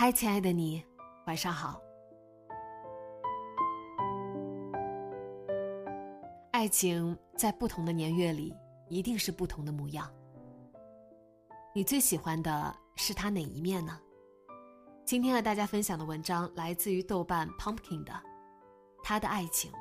嗨，亲爱的你，晚上好。爱情在不同的年月里，一定是不同的模样。你最喜欢的是他哪一面呢？今天和大家分享的文章来自于豆瓣 Pumpkin 的《他的爱情》。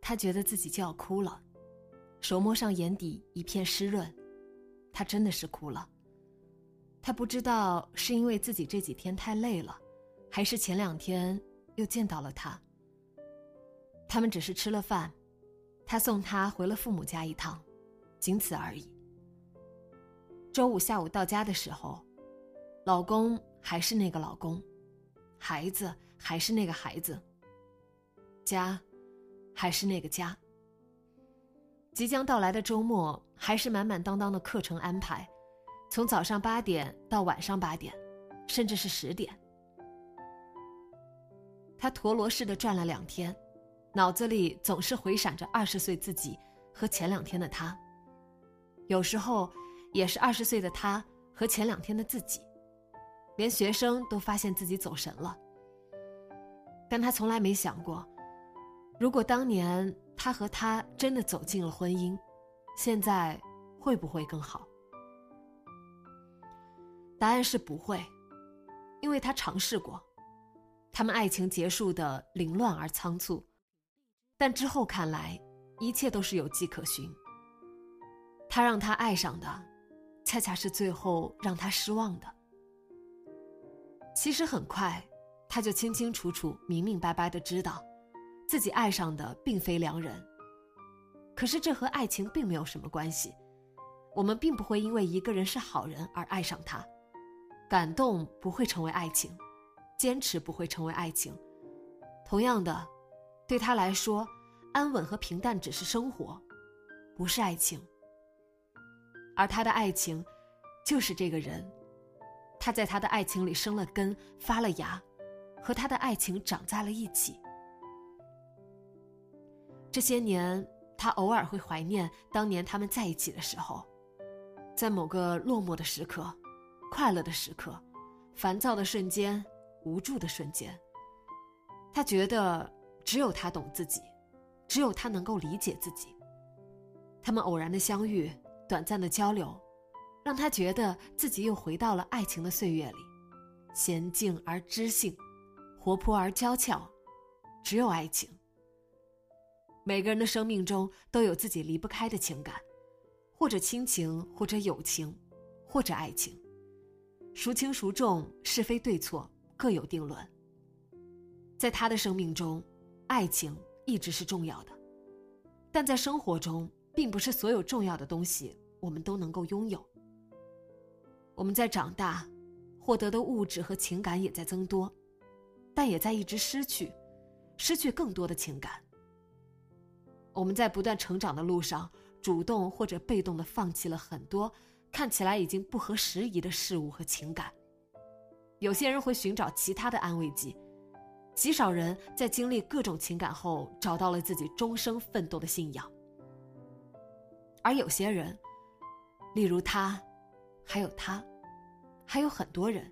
他觉得自己就要哭了。手摸上眼底一片湿润，他真的是哭了。他不知道是因为自己这几天太累了，还是前两天又见到了他。他们只是吃了饭，他送他回了父母家一趟，仅此而已。周五下午到家的时候，老公还是那个老公，孩子还是那个孩子，家还是那个家。即将到来的周末还是满满当当的课程安排，从早上八点到晚上八点，甚至是十点。他陀螺似的转了两天，脑子里总是回闪着二十岁自己和前两天的他。有时候也是二十岁的他和前两天的自己，连学生都发现自己走神了。但他从来没想过，如果当年。他和他真的走进了婚姻，现在会不会更好？答案是不会，因为他尝试过，他们爱情结束的凌乱而仓促，但之后看来，一切都是有迹可循。他让他爱上的，恰恰是最后让他失望的。其实很快，他就清清楚楚、明明白白的知道。自己爱上的并非良人，可是这和爱情并没有什么关系。我们并不会因为一个人是好人而爱上他，感动不会成为爱情，坚持不会成为爱情。同样的，对他来说，安稳和平淡只是生活，不是爱情。而他的爱情，就是这个人，他在他的爱情里生了根，发了芽，和他的爱情长在了一起。这些年，他偶尔会怀念当年他们在一起的时候，在某个落寞的时刻、快乐的时刻、烦躁的瞬间、无助的瞬间，他觉得只有他懂自己，只有他能够理解自己。他们偶然的相遇、短暂的交流，让他觉得自己又回到了爱情的岁月里，娴静而知性，活泼而娇俏，只有爱情。每个人的生命中都有自己离不开的情感，或者亲情，或者友情，或者爱情。孰轻孰重，是非对错各有定论。在他的生命中，爱情一直是重要的，但在生活中，并不是所有重要的东西我们都能够拥有。我们在长大，获得的物质和情感也在增多，但也在一直失去，失去更多的情感。我们在不断成长的路上，主动或者被动的放弃了很多看起来已经不合时宜的事物和情感。有些人会寻找其他的安慰剂，极少人在经历各种情感后找到了自己终生奋斗的信仰。而有些人，例如他，还有他，还有很多人，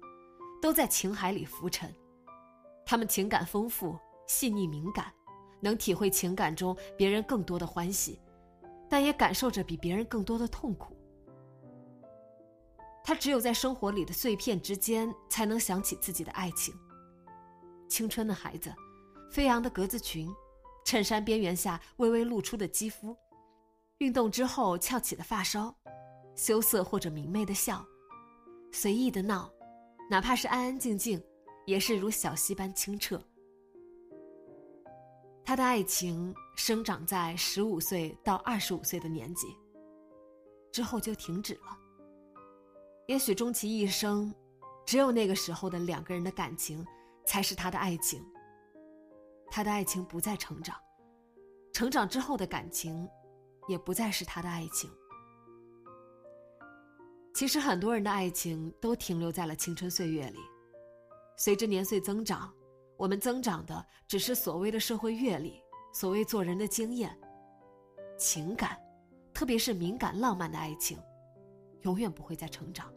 都在情海里浮沉。他们情感丰富、细腻、敏感。能体会情感中别人更多的欢喜，但也感受着比别人更多的痛苦。他只有在生活里的碎片之间，才能想起自己的爱情。青春的孩子，飞扬的格子裙，衬衫边缘下微微露出的肌肤，运动之后翘起的发梢，羞涩或者明媚的笑，随意的闹，哪怕是安安静静，也是如小溪般清澈。他的爱情生长在十五岁到二十五岁的年纪，之后就停止了。也许终其一生，只有那个时候的两个人的感情，才是他的爱情。他的爱情不再成长，成长之后的感情，也不再是他的爱情。其实很多人的爱情都停留在了青春岁月里，随着年岁增长。我们增长的只是所谓的社会阅历，所谓做人的经验。情感，特别是敏感浪漫的爱情，永远不会再成长。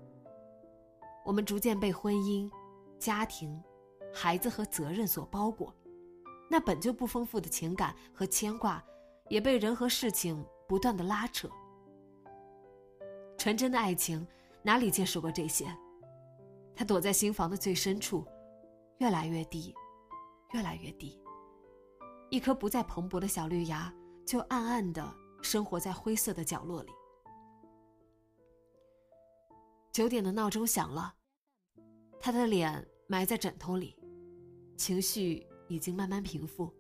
我们逐渐被婚姻、家庭、孩子和责任所包裹，那本就不丰富的情感和牵挂，也被人和事情不断的拉扯。纯真的爱情哪里见识过这些？它躲在心房的最深处，越来越低。越来越低，一颗不再蓬勃的小绿芽，就暗暗的生活在灰色的角落里。九点的闹钟响了，他的脸埋在枕头里，情绪已经慢慢平复。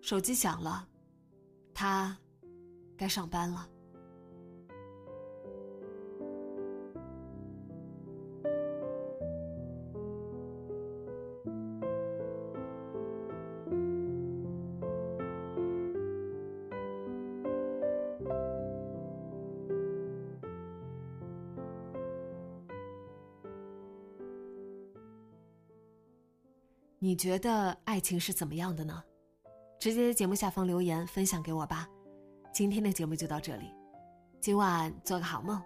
手机响了，他该上班了。你觉得爱情是怎么样的呢？直接在节目下方留言分享给我吧。今天的节目就到这里，今晚做个好梦，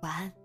晚安。